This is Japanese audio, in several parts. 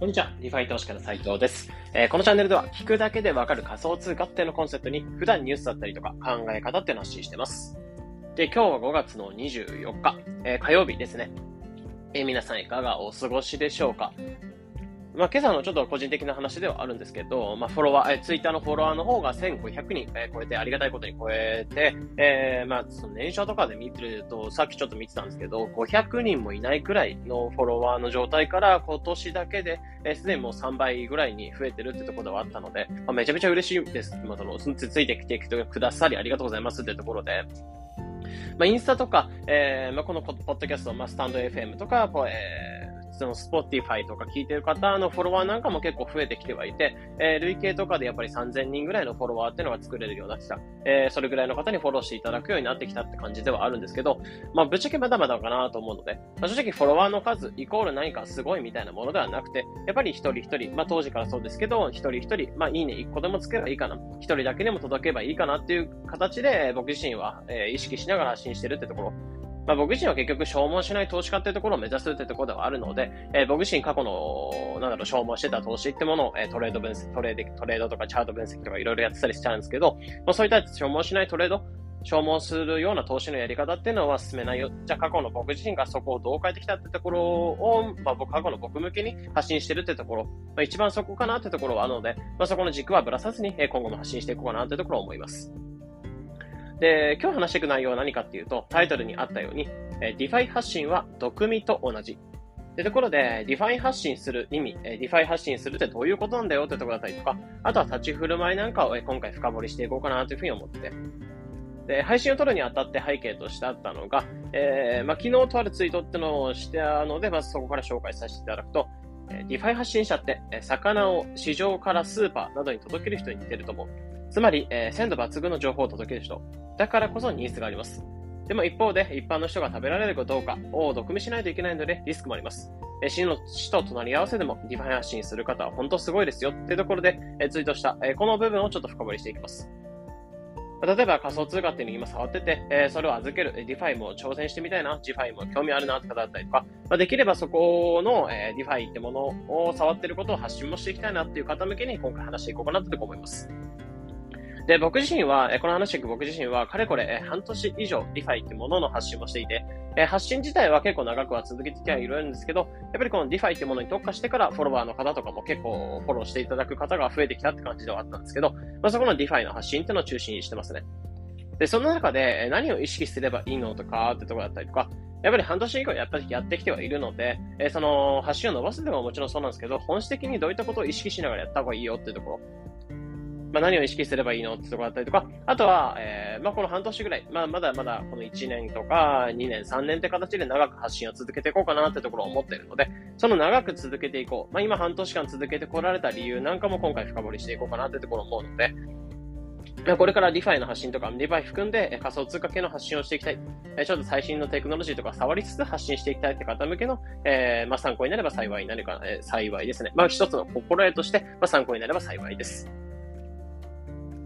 こんにちは。リファイ投資家の斉藤です、えー、このチャンネルでは聞くだけでわかる仮想通貨ってのコンセプトに普段ニュースだったりとか考え方っていうのを発信してます。で、今日は5月の24日、えー、火曜日ですね。えー、皆さんいかがお過ごしでしょうか？まあ、今朝のちょっと個人的な話ではあるんですけど、まあ、フォロワー、えツイッターのフォロワーの方が1500人、えー、超えて、ありがたいことに超えて、えー、まあ、その年初とかで見てると、さっきちょっと見てたんですけど、500人もいないくらいのフォロワーの状態から、今年だけで、えー、すでにもう3倍ぐらいに増えてるってところではあったので、まあ、めちゃめちゃ嬉しいです。まあ、その、つついてきてくださりありがとうございますってところで、まあ、インスタとか、えー、まあ、このポッドキャスト、まあ、スタンド FM とか、えーその Spotify とか聞いてる方のフォロワーなんかも結構増えてきてはいて、えー、累計とかでやっぱり3000人ぐらいのフォロワーっていうのが作れるようになってきた。えー、それぐらいの方にフォローしていただくようになってきたって感じではあるんですけど、まあ、ぶっちゃけまだまだかなと思うので、まあ、正直フォロワーの数イコール何かすごいみたいなものではなくて、やっぱり一人一人、まあ、当時からそうですけど、一人一人、まあ、いいね一個でもつけばいいかな。一人だけでも届けばいいかなっていう形で、僕自身は、えー、意識しながら発信してるってところ。まあ、僕自身は結局消耗しない投資家っていうところを目指すってところではあるので、えー、僕自身過去の、なんだろう、消耗してた投資ってものを、えー、トレード分析、トレード、トレードとかチャート分析とかいろいろやってたりしちゃうんですけど、まあ、そういった消耗しないトレード、消耗するような投資のやり方っていうのは進めないよ。じゃあ過去の僕自身がそこをどう変えてきたってところを、まあ僕、過去の僕向けに発信してるってところ、まあ一番そこかなってところはあるので、まあそこの軸はぶらさずに今後も発信していこうかなってところを思います。で、今日話していく内容は何かっていうと、タイトルにあったように、え DeFi 発信は毒味と同じ。で、ところで、 DeFi 発信する意味、え DeFi 発信するってどういうことなんだよってところだったりとか、あとは立ち振る舞いなんかを、え今回深掘りしていこうかなというふうに思ってて。で、配信を撮るにあたって背景としてあったのが、えー、まあ、昨日とあるツイートってのをしてあので、まずそこから紹介させていただくと、え DeFi 発信者って、え魚を市場からスーパーなどに届ける人に似てると思う。つまり、えー、鮮度抜群の情報を届ける人。だからこそニーズがあります。でも一方で、一般の人が食べられるかどうかを毒味しないといけないので、リスクもあります。え死の死と隣り合わせでも DeFi 発信する方は本当すごいですよっていうところで、えツイートした、えこの部分をちょっと深掘りしていきます。例えば仮想通貨っていうのを今触ってて、えー、それを預ける、 DeFi も挑戦してみたいな、 DeFi も興味あるなって方だったりとか、まあ、できればそこの、えー、 DeFi ってものを触ってることを発信もしていきたいなっていう方向けに今回話していこうかなって思います。で、僕自身は、この話で僕自身は、かれこれ、半年以上、リファイってものの発信もしていて、発信自体は結構長くは続けてきてはいるんですけど、やっぱりこの DeFi ってものに特化してから、フォロワーの方とかも結構フォローしていただく方が増えてきたって感じではあったんですけど、まあ、そこの DeFi の発信っていうのを中心にしてますね。で、その中で何を意識すればいいのとかってとこだったりとか、やっぱり半年以降やっぱりやってきてはいるので、えその発信を伸ばすでももちろんそうなんですけど、本質的にどういったことを意識しながらやった方がいいよっていうところ。まあ、何を意識すればいいのってところだったりとか、あとは、えー、まあ、この半年ぐらい、まあ、まだまだこの1年とか2年、3年って形で長く発信を続けていこうかなってところを思ってるので、その長く続けていこう。まあ、今半年間続けてこられた理由なんかも今回深掘りしていこうかなってところを思うので、これから DeFi の発信とか、 DeFi 含んで仮想通貨系の発信をしていきたい。ちょっと最新のテクノロジーとか触りつつ発信していきたいって方向けの、えー、まあ、参考になれば幸いになるか、えー、幸いですね。まあ、一つの心得として、まあ、参考になれば幸いです。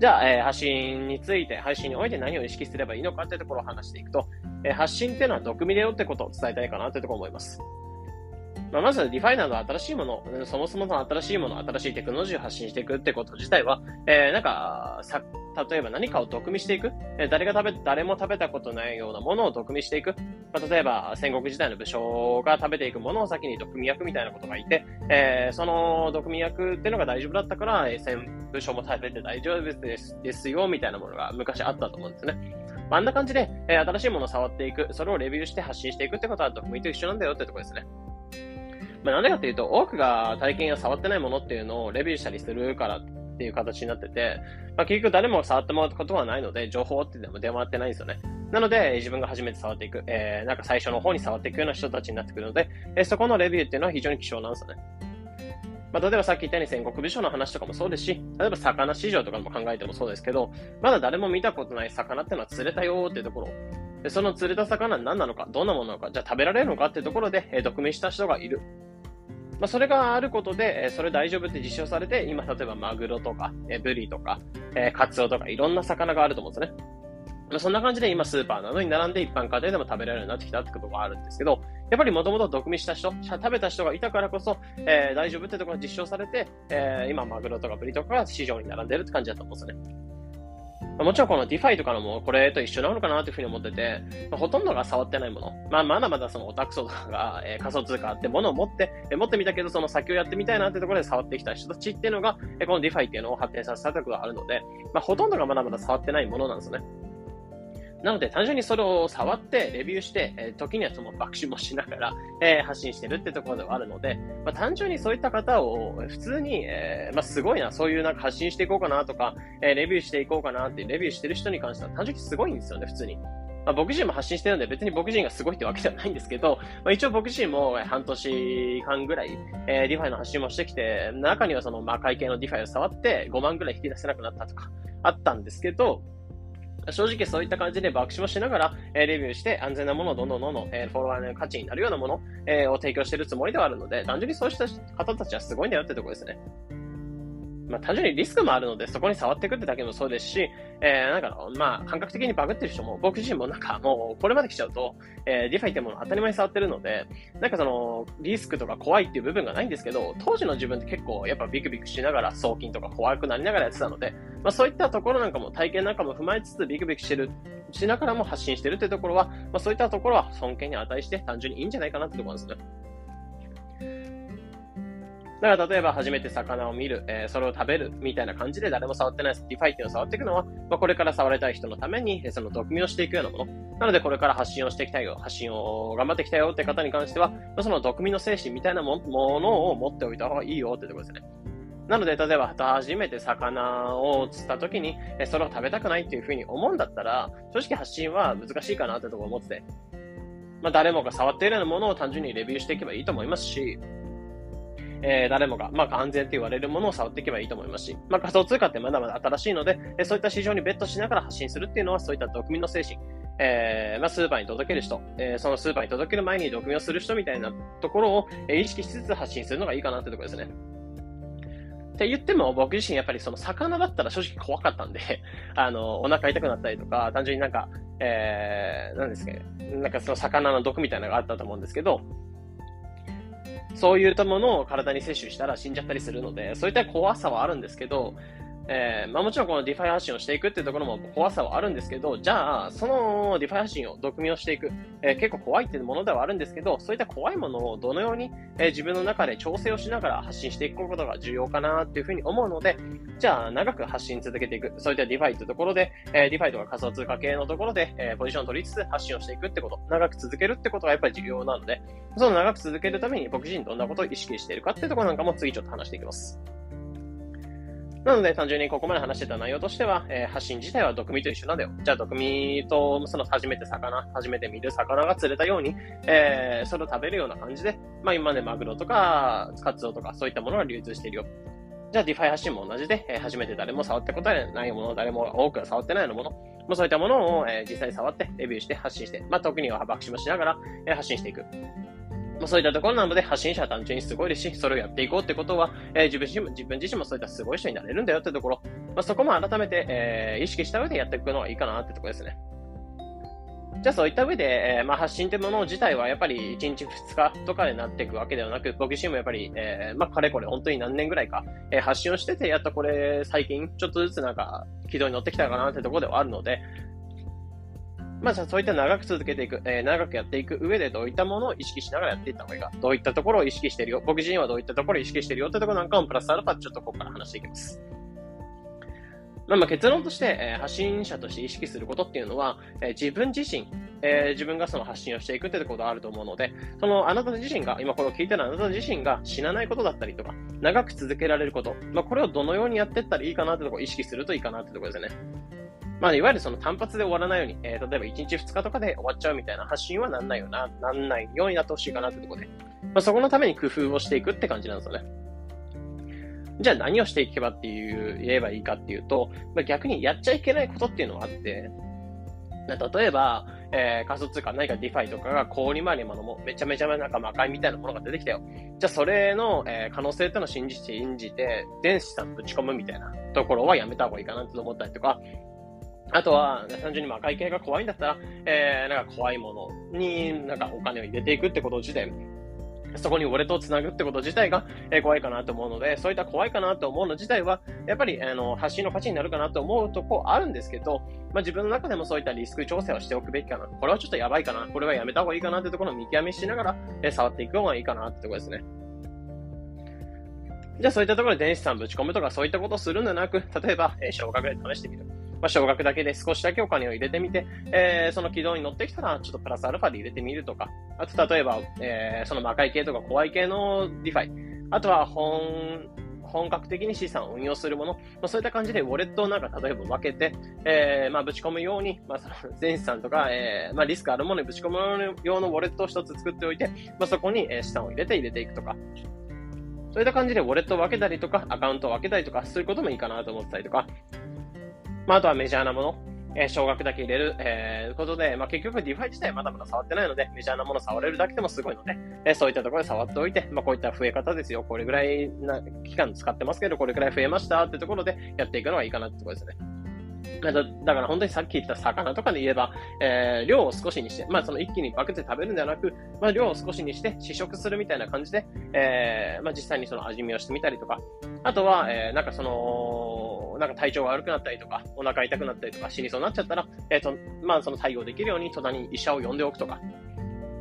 じゃあ、えー、発信について、配信において何を意識すればいいのかというところを話していくと、えー、発信っていうのは毒味だよってことを伝えたいかなというところを思います。まあ、まず、 DeFi などの新しいもの、そもそもの新しいもの、新しいテクノロジーを発信していくってこと自体は、えー、なんか、さ、例えば何かを毒味していく、えー、誰が食べ、誰も食べたことないようなものを毒味していく。まあ、例えば、戦国時代の武将が食べていくものを先に毒味役みたいなことがいて、えー、その毒味役っていうのが大丈夫だったから、えー、戦武将も食べて大丈夫ですですよ、みたいなものが昔あったと思うんですね。あ、んな感じで、えー、新しいものを触っていく、それをレビューして発信していくってことは毒味と一緒なんだよってとこですね。まあ、なんでかっていうと、多くが体験や触ってないものっていうのをレビューしたりするからっていう形になってて、まあ、結局誰も触ってもらったことはないので、情報ってでも出回ってないんですよね。なので、自分が初めて触っていく、えー、なんか最初の方に触っていくような人たちになってくるので、えー、そこのレビューっていうのは非常に貴重なんですよね。まあ、例えばさっき言ったように戦国武将の話とかもそうですし、例えば魚市場とかも考えてもそうですけど、まだ誰も見たことない魚っていうのは釣れたよーっていうところ。その釣れた魚は何なのか、どんなものなのか、じゃあ食べられるのかっていうところで、えー、毒味した人がいる。まあ、それがあることで、えそれ大丈夫って実証されて、今、例えばマグロとか、えブリとか、えカツオとか、いろんな魚があると思うんですね。まそんな感じで今スーパーなどに並んで一般家庭でも食べられるようになってきたってことがあるんですけど、やっぱりもともと毒味した人、食べた人がいたからこそ、えー、大丈夫ってところが実証されて、えー、今マグロとかブリとかが市場に並んでるって感じだと思うんですよね。もちろんこの DeFi とかのもこれと一緒なのかなというふうに思ってて、まあ、ほとんどが触ってないもの。まあ、まだまだそのオタクソとかが、えー、仮想通貨ってものを持って、えー、持ってみたけど、その先をやってみたいなってところで触ってきた人たちっていうのが、えー、この DeFi っていうのを発展させたところがあるので、まあ、ほとんどがまだまだ触ってないものなんですよね。なので、単純にそれを触って、レビューして、えー、時にはその爆死もしながら、えー、発信してるってところではあるので、まあ、単純にそういった方を、普通に、えー、まあ、すごいな、そういうなんか発信していこうかなとか、え、レビューしていこうかなってレビューしてる人に関しては単純にすごいんですよね、普通に。まあ、僕自身も発信してるんで別に僕自身がすごいってわけではないんですけど、まあ、一応僕自身も半年間ぐらい、えー、 DeFi の発信もしてきて、中にはその、まあ、会計の DeFi を触って5万ぐらい引き出せなくなったとか、あったんですけど、正直そういった感じで爆笑しながら、えー、レビューして安全なものをどんどんどんどん、えー、フォロワーの価値になるようなもの、えー、を提供しているつもりではあるので、単純にそうした方たちはすごいんだよってとこですね。まあ、単純にリスクもあるので、そこに触っていくってだけもそうですし、えー、なんか、まあ、感覚的にバグってる人も、僕自身もなんかもう、これまで来ちゃうと、えー、 DeFi ってもの当たり前に触ってるので、なんかその、リスクとか怖いっていう部分がないんですけど、当時の自分って結構、やっぱビクビクしながら、送金とか怖くなりながらやってたので、まあ、そういったところなんかも、体験なんかも踏まえつつ、ビクビクしてる、しながらも発信してるっていうところは、まあ、そういったところは尊敬に値して、単純にいいんじゃないかなってところなんですね。だから例えば初めて魚を見る、えー、それを食べるみたいな感じで誰も触ってない DeFi っていうのを触っていくのは、まあ、これから触りたい人のためにえ、その毒味をしていくようなもの。なのでこれから発信をしていきたいよ、発信を頑張ってきたよって方に関しては、まあ、その毒味の精神みたいなものを持っておいた方がいいよってところですね。なので、例えば、初めて魚を釣った時に、それを食べたくないっていうふうに思うんだったら、正直発信は難しいかなってところを思ってて、まあ、誰もが触っているようなものを単純にレビューしていけばいいと思いますし、えー、誰もが、まあ、安全って言われるものを触っていけばいいと思いますし、まあ、仮想通貨ってまだまだ新しいので、えそういった市場にベットしながら発信するっていうのは、そういった毒味の精神、えー、まあ、スーパーに届ける人、えー、そのスーパーに届ける前に毒味をする人みたいなところを、え意識しつつ発信するのがいいかなってところですね。って言っても、僕自身やっぱりその魚だったら正直怖かったんで、あの、お腹痛くなったりとか、単純になんか、えー、なんですかね、なんかその魚の毒みたいなのがあったと思うんですけど、そういったものを体に摂取したら死んじゃったりするので、そういった怖さはあるんですけど、えー、まあもちろんこの DeFi 発信をしていくっていうところも怖さはあるんですけど、じゃあ、その DeFi 発信を毒味をしていく、えー、結構怖いっていうものではあるんですけど、そういった怖いものをどのように、えー、自分の中で調整をしながら発信していくことが重要かなっていうふうに思うので、じゃあ長く発信続けていく、そういった DeFi ってところで、え DeFi とか仮想通貨系のところで、えポジションを取りつつ発信をしていくってこと、長く続けるってことがやっぱり重要なので、その長く続けるために僕自身どんなことを意識しているかっていうところなんかも次ちょっと話していきます。なので、単純にここまで話してた内容としては、えー、発信自体は毒味と一緒なんだよ。じゃあ、毒味と、その初めて魚、初めて見る魚が釣れたように、えー、それを食べるような感じで、まあ今までマグロとか、カツオとか、そういったものが流通しているよ。じゃあ、 DeFi 発信も同じで、えー、初めて誰も触ったことないもの、誰も多くは触ってないようなもの、もうそういったものを、えー、実際に触って、レビューして、発信して、まあ特には爆死もしながら、えー、発信していく。まあ、そういったところなので、発信者は単純にすごいですし、それをやっていこうってことは、えー、自分自身も、自分自身もそういったすごい人になれるんだよってところ、まあ、そこも改めて、えー、意識した上でやっていくのがいいかなってところですね。じゃあそういった上で、えー、まあ、発信ってもの自体はやっぱり1日2日とかでなっていくわけではなく、僕自身もやっぱり、えー、まあ、かれこれ本当に何年ぐらいか、えー、発信をしてて、やっとこれ最近ちょっとずつなんか軌道に乗ってきたかなってところではあるので、まあ、そういった長く続けていく、えー、長くやっていく上でどういったものを意識しながらやっていった方がいいか、どういったところを意識してるよ、僕自身はどういったところを意識してるよってところなんかもプラスアルファちょっとここから話していきます。まあ、ま結論として、えー、発信者として意識することっていうのは、えー、自分自身、えー、自分がその発信をしていくってことがあると思うので、そのあなた自身が、今これを聞いてるあなた自身が死なないことだったりとか、長く続けられること、まあ、これをどのようにやっていったらいいかなってところを意識するといいかなってところですね。まあ、いわゆるその単発で終わらないように、えー、例えば1日2日とかで終わっちゃうみたいな発信はなんないよな、なんないようになってほしいかなってところで、まあ、そこのために工夫をしていくって感じなんですよね。じゃあ何をしていけばっていう、言えばいいかっていうと、まあ、逆にやっちゃいけないことっていうのがあって、例えば、えー、仮想通貨、何か DeFi とかが高利回りものもめちゃめちゃなんか魔界みたいなものが出てきたよ。じゃあそれの、えー、可能性っていうのを信じて、信じて、全資産ぶち込むみたいなところはやめた方がいいかなって思ったりとか、あとは、単純に魔界系が怖いんだったら、えー、なんか怖いものになんかお金を入れていくってこと自体、そこにウォレットをつなぐってこと自体が、えー、怖いかなと思うので、そういった怖いかなと思うの自体は、やっぱり、あの、発信の価値になるかなと思うとこあるんですけど、まあ、自分の中でもそういったリスク調整をしておくべきかな。これはちょっとやばいかな。これはやめた方がいいかなってところを見極めしながら、えー、触っていく方がいいかなってところですね。じゃあそういったところで全資産ぶち込むとかそういったことをするんじゃなく、例えば、えー、少額で試してみる。まあ、少額だけで少しだけお金を入れてみて、えー、その軌道に乗ってきたら、ちょっとプラスアルファで入れてみるとか、あと例えば、えー、その魔界系とか怖い系の DeFi、あとは本、本格的に資産を運用するもの、まあ、そういった感じでウォレットをなんか例えば分けて、えー、まあ、ぶち込むように、まあ、その前資産とか、えー、まあ、リスクあるものにぶち込む用のウォレットを一つ作っておいて、まあ、そこに資産を入れて入れていくとか、そういった感じでウォレットを分けたりとか、アカウントを分けたりとか、そういうこともいいかなと思ったりとか、まあ、あとはメジャーなもの、えー、少額だけ入れる、えー、ことで、まあ、結局 DeFi 自体まだまだ触ってないので、メジャーなもの触れるだけでもすごいので、えー、そういったところで触っておいて、まあ、こういった増え方ですよ。これぐらいな期間使ってますけど、これぐらい増えましたってところでやっていくのがいいかなってところですね。だから本当にさっき言った魚とかで言えば、えー、量を少しにして、まあその一気にバクって食べるんではなく、まあ量を少しにして試食するみたいな感じで、えー、まあ実際にその味見をしてみたりとか、あとは、えー、なんかその、なんか体調が悪くなったりとか、お腹痛くなったりとか死にそうになっちゃったら、えっ、ー、と、まあその対応できるように隣に医者を呼んでおくとか、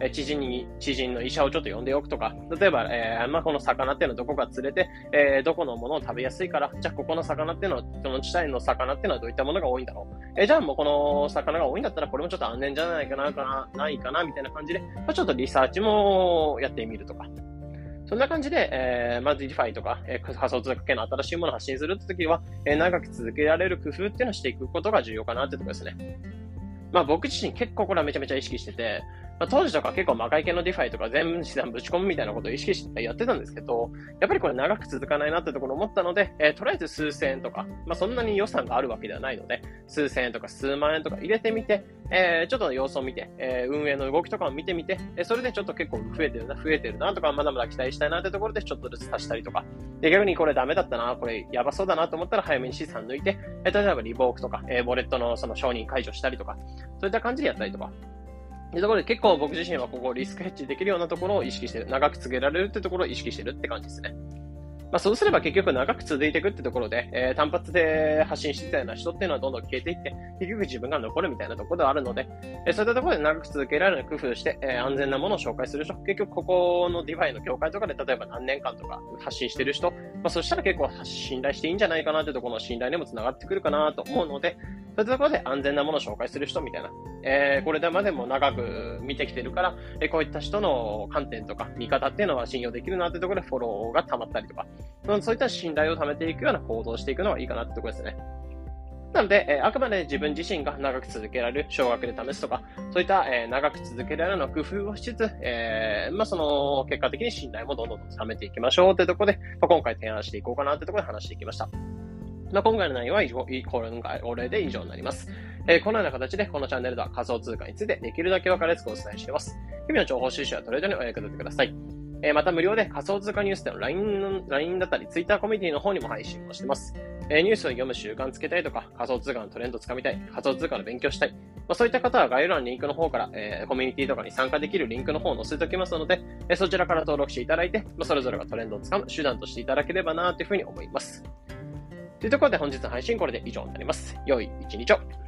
え知人に、知人の医者をちょっと呼んでおくとか、例えば、えー、まあ、この魚っていうのはどこか連れて、えー、どこのものを食べやすいから、じゃあここの魚っていうのは、その地帯の魚っていうのはどういったものが多いんだろう。えー、じゃあもうこの魚が多いんだったら、これもちょっと安全じゃないかな、かな、ないかな、みたいな感じで、まあ、ちょっとリサーチもやってみるとか。そんな感じで、えー、まず DeFi とか、えー、仮想通貨系の新しいものを発信するって時は、えー、長く続けられる工夫っていうのをしていくことが重要かなってところですね。まあ僕自身結構これはめちゃめちゃ意識してて、まあ、当時とか結構魔界系の DeFi とか全部資産ぶち込むみたいなことを意識してやってたんですけど、やっぱりこれ長く続かないなってところ思ったので、えー、とりあえず数千円とか、まあ、そんなに予算があるわけではないので、数千円とか数万円とか入れてみて、えー、ちょっと様子を見て、えー、運営の動きとかを見てみて、えそれでちょっと結構増えてるな、増えてるなとか、まだまだ期待したいなってところでちょっとずつ足したりとか、で逆にこれダメだったな、これやばそうだなと思ったら早めに資産抜いて、え例えばリボークとか、えー、ウォレットのその承認解除したりとか、そういった感じでやったりとか、いうところで結構僕自身はここリスクヘッジできるようなところを意識してる。長く告げられるってところを意識してるって感じですね。まあ、そうすれば結局長く続いていくってところで、えー、単発で発信してたような人っていうのはどんどん消えていって、結局自分が残るみたいなところではあるので、えー、そういったところで長く続けられる工夫して、えー、安全なものを紹介する人、結局ここの DeFi の業界とかで例えば何年間とか発信してる人、まあ、そしたら結構信頼していいんじゃないかなってところの信頼にもつながってくるかなと思うので、そういったところで安全なものを紹介する人みたいな、えー、これまでも長く見てきてるから、えー、こういった人の観点とか見方っていうのは信用できるなってところでフォローが溜まったりとか、そういった信頼を貯めていくような行動をしていくのがいいかなってところですね。なので、え、あくまで自分自身が長く続けられる、少額で試すとか、そういった、え、長く続けられるような工夫をしつつ、えー、まあ、その、結果的に信頼もどんどん貯めていきましょうってところで、まあ、今回提案していこうかなってところで話していきました。まあ、今回の内容は以上、今回、お礼で以上になります。えー、このような形で、このチャンネルでは仮想通貨についてできるだけ分かりやすくお伝えしています。日々の情報収集やトレードにお役立てください。えー、また無料で仮想通貨ニュースでの LINE の LINE だったり Twitter コミュニティの方にも配信をしてます。えー、ニュースを読む習慣つけたいとか、仮想通貨のトレンドをつかみたい、仮想通貨の勉強したい、まあ、そういった方は概要欄のリンクの方から、えー、コミュニティとかに参加できるリンクの方を載せておきますので、えそちらから登録していただいて、まあ、それぞれがトレンドをつかむ手段としていただければなというふうに思います。というところで本日の配信これで以上になります。良い一日を。